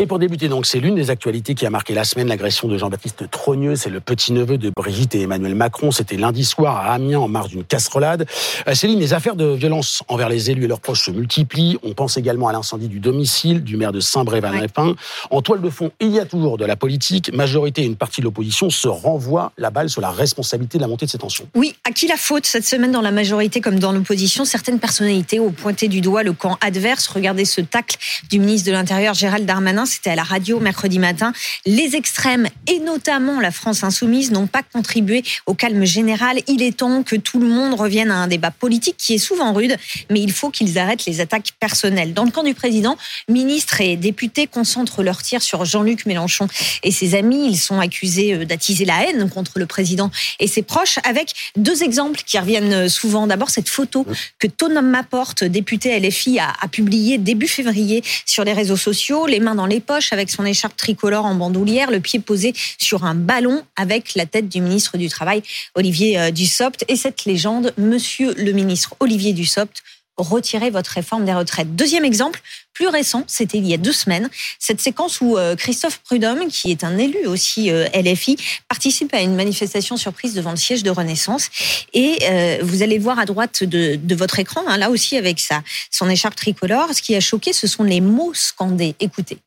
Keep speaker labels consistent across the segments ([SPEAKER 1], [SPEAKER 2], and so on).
[SPEAKER 1] Et pour débuter, donc, c'est l'une des actualités qui a marqué la semaine, l'agression de Jean-Baptiste Trogneux. C'est le petit-neveu de Brigitte et Emmanuel Macron. C'était lundi soir à Amiens, en marge d'une casserolade. Euh, Céline, les affaires de violence envers les élus et leurs proches se multiplient. On pense également à l'incendie du domicile du maire de Saint-Brévin-Lépin. En toile de fond, il y a toujours de la politique. Majorité et une partie de l'opposition se renvoient la balle sur la responsabilité de la montée de ces tensions.
[SPEAKER 2] Oui, à qui la faute cette semaine dans la majorité comme dans l'opposition? Certaines personnalités ont pointé du doigt le camp adverse. Regardez ce tacle du ministre de l'Intérieur Gérald Darmanin c'était à la radio mercredi matin. Les extrêmes, et notamment la France insoumise, n'ont pas contribué au calme général. Il est temps que tout le monde revienne à un débat politique qui est souvent rude, mais il faut qu'ils arrêtent les attaques personnelles. Dans le camp du président, ministres et députés concentrent leurs tirs sur Jean-Luc Mélenchon et ses amis. Ils sont accusés euh, d'attiser la haine contre le président et ses proches, avec deux exemples qui reviennent souvent. D'abord, cette photo que Tonom Maporte, député LFI, a, a publiée début février sur les réseaux sociaux, les mains dans les poches avec son écharpe tricolore en bandoulière, le pied posé sur un ballon avec la tête du ministre du Travail, Olivier euh, Dussopt. Et cette légende, Monsieur le ministre Olivier Dussopt, retirez votre réforme des retraites. Deuxième exemple, plus récent, c'était il y a deux semaines, cette séquence où euh, Christophe Prudhomme, qui est un élu aussi euh, LFI, participe à une manifestation surprise devant le siège de Renaissance. Et vous allez voir à droite de, votre écran, hein, là aussi avec sa, son écharpe tricolore, ce qui a choqué, ce sont les mots scandés. Écoutez.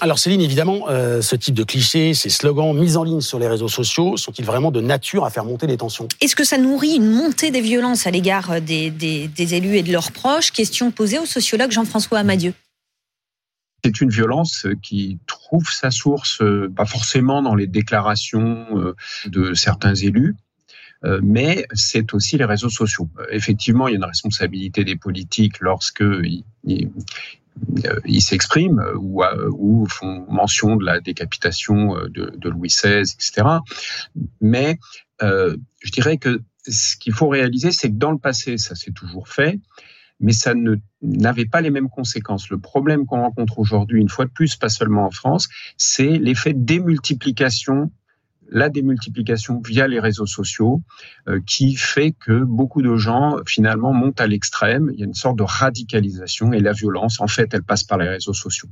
[SPEAKER 1] Alors Céline, évidemment, euh, ce type de clichés, ces slogans mis en ligne sur les réseaux sociaux, sont-ils vraiment de nature à faire monter les tensions?
[SPEAKER 2] Est-ce que ça nourrit une montée des violences à l'égard des, des, élus et de leurs proches? Question posée au sociologue Jean-François Amadieu.
[SPEAKER 3] C'est une violence qui trouve sa source, euh, pas forcément dans les déclarations euh, de certains élus, mais c'est aussi les réseaux sociaux. Effectivement, il y a une responsabilité des politiques lorsque euh, ils s'expriment euh, ou, euh, ou, font mention de la décapitation de, Louis XVI, etc. Mais euh, je dirais que ce qu'il faut réaliser, c'est que dans le passé, ça s'est toujours fait, mais ça n'avait pas les mêmes conséquences. Le problème qu'on rencontre aujourd'hui, une fois de plus, pas seulement en France, c'est l'effet démultiplication la démultiplication via les réseaux sociaux euh, qui fait que beaucoup de gens finalement montent à l'extrême. Il y a une sorte de radicalisation et la violence, en fait, elle passe par les réseaux sociaux.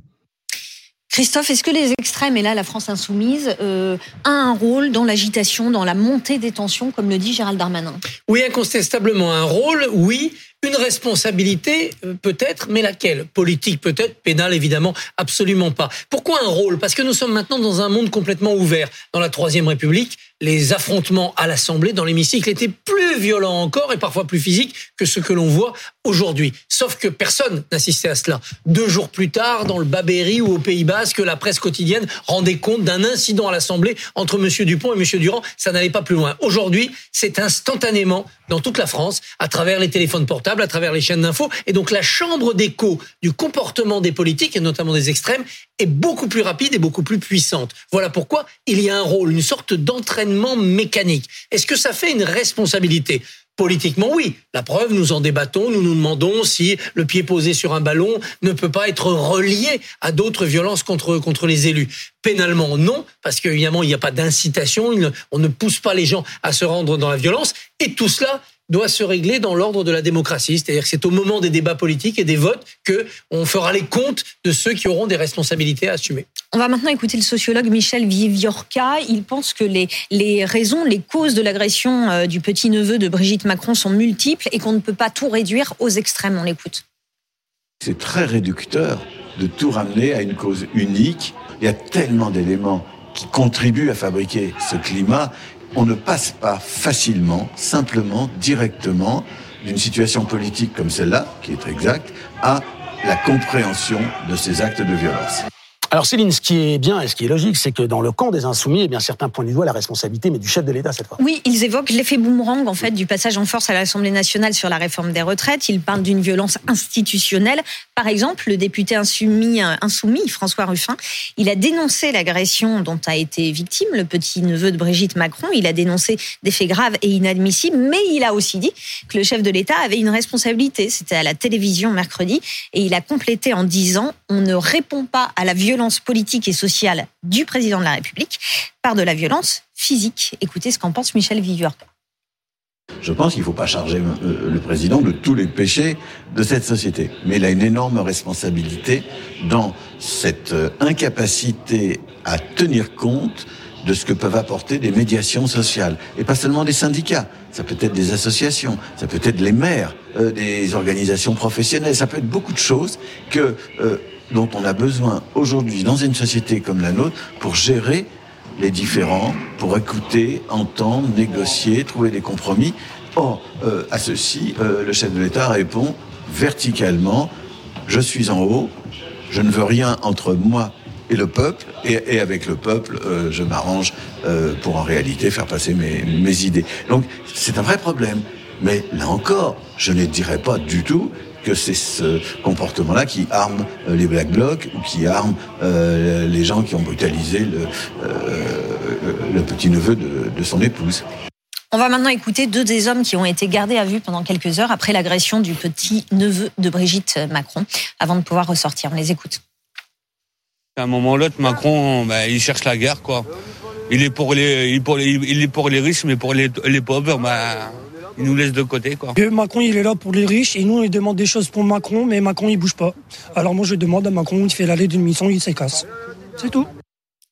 [SPEAKER 2] Christophe, est-ce que les extrêmes, et là la France insoumise, euh, a un rôle dans l'agitation, dans la montée des tensions, comme le dit Gérald Darmanin?
[SPEAKER 4] Oui, incontestablement un rôle, oui, une responsabilité, euh, peut-être, mais laquelle? Politique, peut-être, pénale, évidemment, absolument pas. Pourquoi un rôle? Parce que nous sommes maintenant dans un monde complètement ouvert. Dans la Troisième République, les affrontements à l'Assemblée, dans l'hémicycle, étaient plus violents encore et parfois plus physiques que ce que l'on voit aujourd'hui. Sauf que personne n'assistait à cela. Deux jours plus tard, dans le Babéry ou au Pays Basque, la presse quotidienne rendait compte d'un incident à l'Assemblée entre M. Dupont et M. Durand. Ça n'allait pas plus loin. Aujourd'hui, c'est instantanément dans toute la France, à travers les téléphones portables, à travers les chaînes d'infos. Et donc la chambre d'écho du comportement des politiques, et notamment des extrêmes, est beaucoup plus rapide et beaucoup plus puissante. Voilà pourquoi il y a un rôle, une sorte d'entraînement mécanique. Est-ce que ça fait une responsabilité? Politiquement, oui. La preuve, nous en débattons, nous nous demandons si le pied posé sur un ballon ne peut pas être relié à d'autres violences contre, contre les élus. Pénalement, non, parce qu'évidemment, il n'y a pas d'incitation, on ne pousse pas les gens à se rendre dans la violence. Et tout cela doit se régler dans l'ordre de la démocratie. C'est-à-dire que c'est au moment des débats politiques et des votes que on fera les comptes de ceux qui auront des responsabilités à assumer.
[SPEAKER 2] On va maintenant écouter le sociologue Michel Viviorca. Il pense que les, les raisons, les causes de l'agression euh, du petit-neveu de Brigitte Macron sont multiples et qu'on ne peut pas tout réduire aux extrêmes. On l'écoute.
[SPEAKER 5] C'est très réducteur de tout ramener à une cause unique. Il y a tellement d'éléments qui contribuent à fabriquer ce climat on ne passe pas facilement, simplement, directement d'une situation politique comme celle-là, qui est exacte, à la compréhension de ces actes de violence.
[SPEAKER 1] Alors Céline, ce qui est bien et ce qui est logique, c'est que dans le camp des insoumis, eh bien certains pointent du doigt la responsabilité, mais du chef de l'État cette fois.
[SPEAKER 2] Oui, ils évoquent l'effet boomerang en fait du passage en force à l'Assemblée nationale sur la réforme des retraites. Ils parlent d'une violence institutionnelle. Par exemple, le député insoumis, insoumis François Ruffin, il a dénoncé l'agression dont a été victime le petit neveu de Brigitte Macron. Il a dénoncé des faits graves et inadmissibles, mais il a aussi dit que le chef de l'État avait une responsabilité. C'était à la télévision mercredi et il a complété en disant on ne répond pas à la violence politique et sociale du président de la République par de la violence physique. Écoutez ce qu'en pense Michel Viviorca.
[SPEAKER 5] Je pense qu'il ne faut pas charger euh, le président de tous les péchés de cette société. Mais il a une énorme responsabilité dans cette euh, incapacité à tenir compte de ce que peuvent apporter des médiations sociales. Et pas seulement des syndicats. Ça peut être des associations, ça peut être les maires, euh, des organisations professionnelles, ça peut être beaucoup de choses que, dont on a besoin aujourd'hui dans une société comme la nôtre pour gérer les différents pour écouter, entendre, négocier, trouver des compromis. Or, euh, à ceci, euh, le chef de l'État répond verticalement, je suis en haut, je ne veux rien entre moi et le peuple, et, avec le peuple, euh, je m'arrange pour en réalité faire passer mes, mes idées. Donc, c'est un vrai problème. Mais là encore, je ne dirais pas du tout que c'est ce comportement-là qui arme euh, les Black Blocs ou qui arme euh, les gens qui ont brutalisé le, euh, petit-neveu de, son épouse.
[SPEAKER 2] On va maintenant écouter deux des hommes qui ont été gardés à vue pendant quelques heures après l'agression du petit-neveu de Brigitte Macron, avant de pouvoir ressortir. On les écoute.
[SPEAKER 6] À un moment ou l'autre, Macron, bah, il cherche la guerre, quoi. Il est pour les, il est pour les riches, mais pour les, les pauvres, bah, il nous laisse de côté. Quoi.
[SPEAKER 7] Macron, il est là pour les riches et nous, on lui demande des choses pour Macron, mais Macron, il bouge pas. Alors moi, je demande à Macron, il fait l'aller d'une mission, il s'écasse. C'est tout.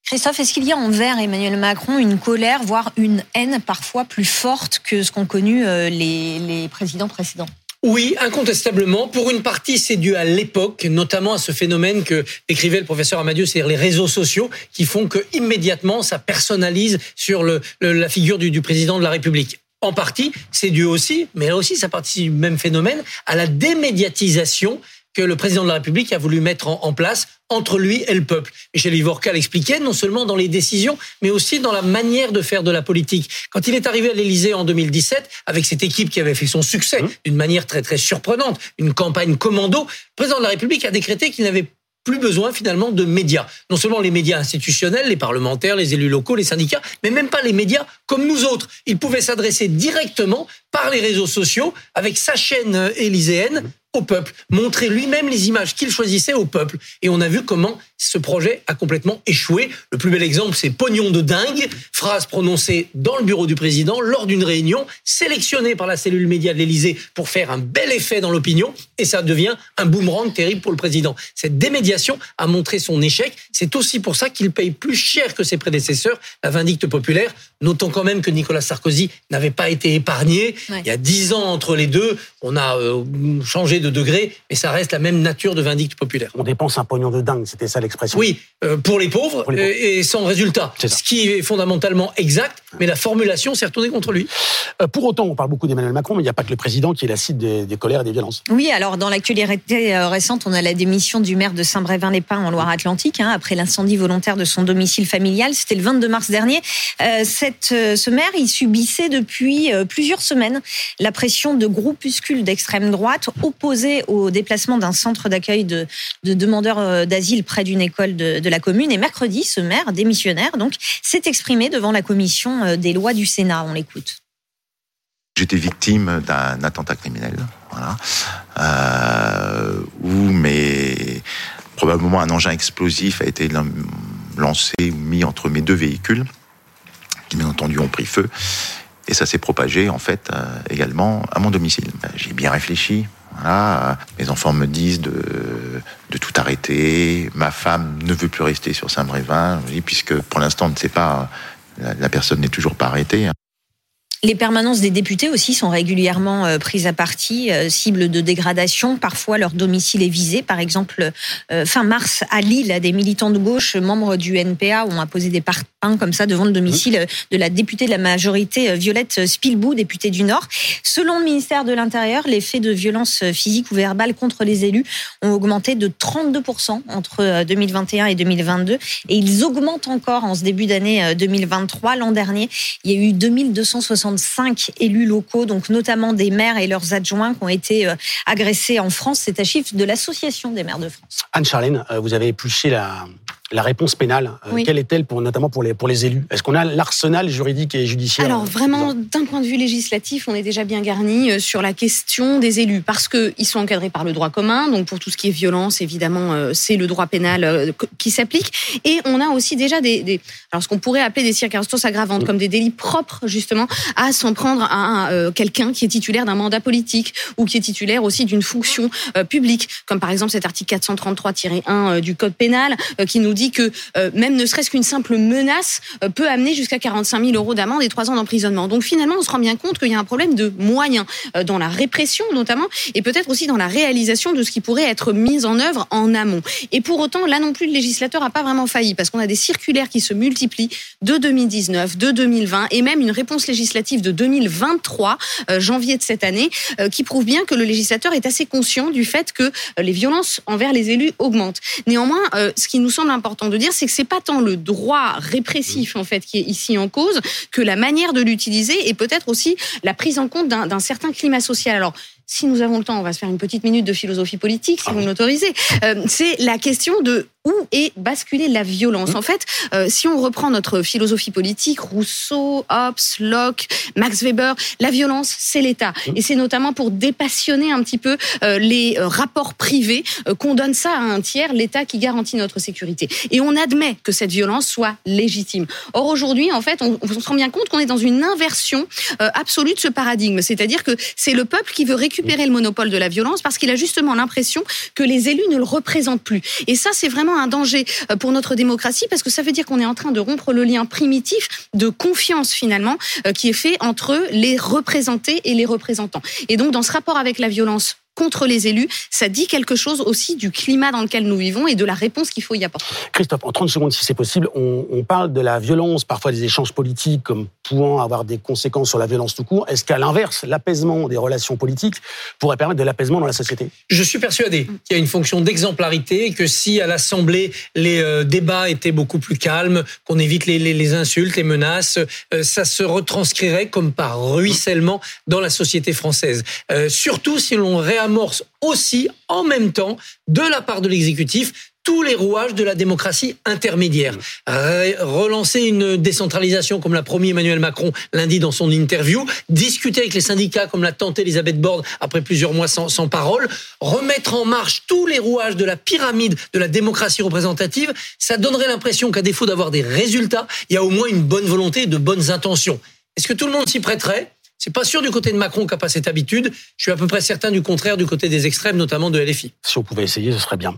[SPEAKER 2] Christophe, est-ce qu'il y a envers Emmanuel Macron une colère, voire une haine parfois plus forte que ce qu'ont connu euh, les, les présidents précédents?
[SPEAKER 4] Oui, incontestablement. Pour une partie, c'est dû à l'époque, notamment à ce phénomène que décrivait le professeur Amadieu, c'est-à-dire les réseaux sociaux, qui font que immédiatement ça personnalise sur le, la figure du, du président de la République en partie, c'est dû aussi, mais là aussi ça participe du même phénomène, à la démédiatisation que le président de la République a voulu mettre en, place entre lui et le peuple. Michel Ivorca l'expliquait, non seulement dans les décisions, mais aussi dans la manière de faire de la politique. Quand il est arrivé à l'Élysée en 2017, avec cette équipe qui avait fait son succès mmh. d'une manière très très surprenante, une campagne commando, le président de la République a décrété qu'il n'avait plus besoin finalement de médias. Non seulement les médias institutionnels, les parlementaires, les élus locaux, les syndicats, mais même pas les médias comme nous autres. Il pouvait s'adresser directement par les réseaux sociaux avec sa chaîne euh, élyséenne au peuple, montrer lui-même les images qu'il choisissait au peuple. Et on a vu comment ce projet a complètement échoué. Le plus bel exemple, c'est pognon de dingue, phrase prononcée dans le bureau du président lors d'une réunion, sélectionnée par la cellule média de l'Élysée pour faire un bel effet dans l'opinion, et ça devient un boomerang terrible pour le président. Cette démédiation a montré son échec. C'est aussi pour ça qu'il paye plus cher que ses prédécesseurs la vindicte populaire. Notons quand même que Nicolas Sarkozy n'avait pas été épargné. Il y a dix ans entre les deux, on a euh, changé de degré, mais ça reste la même nature de vindicte populaire.
[SPEAKER 1] On dépense un pognon de dingue, c'était ça l'expression.
[SPEAKER 4] Oui, euh, pour, les pauvres, euh, et sans résultat. Ce qui est fondamentalement exact, mais la formulation s'est retournée contre lui.
[SPEAKER 1] pour autant, on parle beaucoup d'Emmanuel Macron, mais il n'y a pas que le président qui est la cible des, colères et des violences.
[SPEAKER 2] Oui, alors dans l'actualité récente, on a la démission du maire de Saint-Brévin-les-Pins en Loire-Atlantique, hein, après l'incendie volontaire de son domicile familial. C'était le 22 mars dernier. cette, ce maire, il subissait depuis plusieurs semaines la pression de groupuscules d'extrême droite opposés au déplacement d'un centre d'accueil de, demandeurs euh, d'asile près d'une école de, la commune. Et mercredi, ce maire démissionnaire donc s'est exprimé devant la commission euh, des lois du Sénat. On l'écoute.
[SPEAKER 8] J'étais victime d'un attentat criminel, voilà, euh, où probablement un engin explosif a été lancé ou mis entre mes deux véhicules, qui bien entendu ont pris feu. Et ça s'est propagé en fait euh, également à mon domicile. J'ai bien réfléchi. Mes enfants me disent de, de tout arrêter. Ma femme ne veut plus rester sur Saint-Brévin, puisque pour l'instant, on ne sait pas, la, personne n'est toujours pas arrêtée.
[SPEAKER 2] Les permanences des députés aussi sont régulièrement euh, prises à partie, euh, cibles de dégradation. Parfois, leur domicile est visé. Par exemple, euh, fin mars, à Lille, des militants de gauche, membres du NPA, ont apposé des parpaings comme ça devant le domicile de la députée de la majorité, Violette Spilbou, députée du Nord. Selon le ministère de l'Intérieur, les faits de violence physique ou verbale contre les élus ont augmenté de 32% entre 2021 et 2022. Et ils augmentent encore en ce début d'année 2023. L'an dernier, il y a eu 2260 cinq élus locaux, donc notamment des maires et leurs adjoints qui ont été euh, agressés en France. C'est un chiffre de l'Association des maires de France.
[SPEAKER 1] Anne-Charlène, euh, vous avez épluché la, la réponse pénale, euh,
[SPEAKER 9] Oui.
[SPEAKER 1] quelle est-elle pour, notamment pour les, pour les élus? Est-ce qu'on a l'arsenal juridique et judiciaire?
[SPEAKER 9] Alors
[SPEAKER 1] euh,
[SPEAKER 9] vraiment, d'un point de vue législatif, on est déjà bien garni euh, sur la question des élus parce que ils sont encadrés par le droit commun. Donc pour tout ce qui est violence, évidemment, c'est le droit pénal qui s'applique. Et on a aussi déjà des, des alors ce qu'on pourrait appeler des circonstances aggravantes, comme des délits propres justement à s'en prendre à quelqu'un qui est titulaire d'un mandat politique ou qui est titulaire aussi d'une fonction euh, publique, comme par exemple cet article 433-1 euh, du code pénal euh, qui nous dit que euh, même ne serait-ce qu'une simple menace euh, peut amener jusqu'à 45 000 euros d'amende et 3 ans d'emprisonnement. Donc finalement, on se rend bien compte qu'il y a un problème de moyens euh, dans la répression notamment et peut-être aussi dans la réalisation de ce qui pourrait être mis en œuvre en amont. Et pour autant, là non plus, le législateur n'a pas vraiment failli parce qu'on a des circulaires qui se multiplient de 2019, de 2020 et même une réponse législative de 2023, euh, janvier de cette année, qui prouve bien que le législateur est assez conscient du fait que les violences envers les élus augmentent. Néanmoins, ce qui nous semble important de dire, c'est que c'est pas tant le droit répressif en fait qui est ici en cause que la manière de l'utiliser et peut-être aussi la prise en compte d'un certain climat social. Alors si nous avons le temps, on va se faire une petite minute de philosophie politique, si vous me l'autorisez. Euh, c'est la question de où est basculée la violence. En fait, euh, si on reprend notre philosophie politique, Rousseau, Hobbes, Locke, Max Weber, la violence, c'est l'État. Et c'est notamment pour dépassionner un petit peu euh, les euh, rapports privés euh, qu'on donne ça à un tiers, l'État qui garantit notre sécurité. Et on admet que cette violence soit légitime. Or aujourd'hui, en fait, on, on se rend bien compte qu'on est dans une inversion absolue de ce paradigme. C'est-à-dire que c'est le peuple qui veut récupérer le monopole de la violence parce qu'il a justement l'impression que les élus ne le représentent plus. Et ça, c'est vraiment un danger euh, pour notre démocratie parce que ça veut dire qu'on est en train de rompre le lien primitif de confiance finalement euh, qui est fait entre les représentés et les représentants. Et donc, dans ce rapport avec la violence contre les élus, ça dit quelque chose aussi du climat dans lequel nous vivons et de la réponse qu'il faut y apporter.
[SPEAKER 1] Christophe, en 30 secondes, si c'est possible, on, on parle de la violence, parfois des échanges politiques comme pouvant avoir des conséquences sur la violence tout court. Est-ce qu'à l'inverse, l'apaisement des relations politiques pourrait permettre de l'apaisement dans la société?
[SPEAKER 4] Je suis persuadé qu'il y a une fonction d'exemplarité et que si à l'Assemblée les euh, débats étaient beaucoup plus calmes, qu'on évite les, les- les insultes, les menaces, euh, ça se retranscrirait comme par ruissellement dans la société française. Euh, surtout si l'on réamorce aussi en même temps de la part de l'exécutif tous les rouages de la démocratie intermédiaire. Relancer une décentralisation comme l'a promis Emmanuel Macron lundi dans son interview, discuter avec les syndicats comme l'a tenté Elisabeth Borne après plusieurs mois sans, sans parole, remettre en marche tous les rouages de la pyramide de la démocratie représentative, ça donnerait l'impression qu'à défaut d'avoir des résultats, il y a au moins une bonne volonté et de bonnes intentions. Est-ce que tout le monde s'y prêterait? C'est pas sûr du côté de Macron qui n'a pas cette habitude. Je suis à peu près certain du contraire du côté des extrêmes, notamment de LFI.
[SPEAKER 1] Si on pouvait essayer, ce serait bien.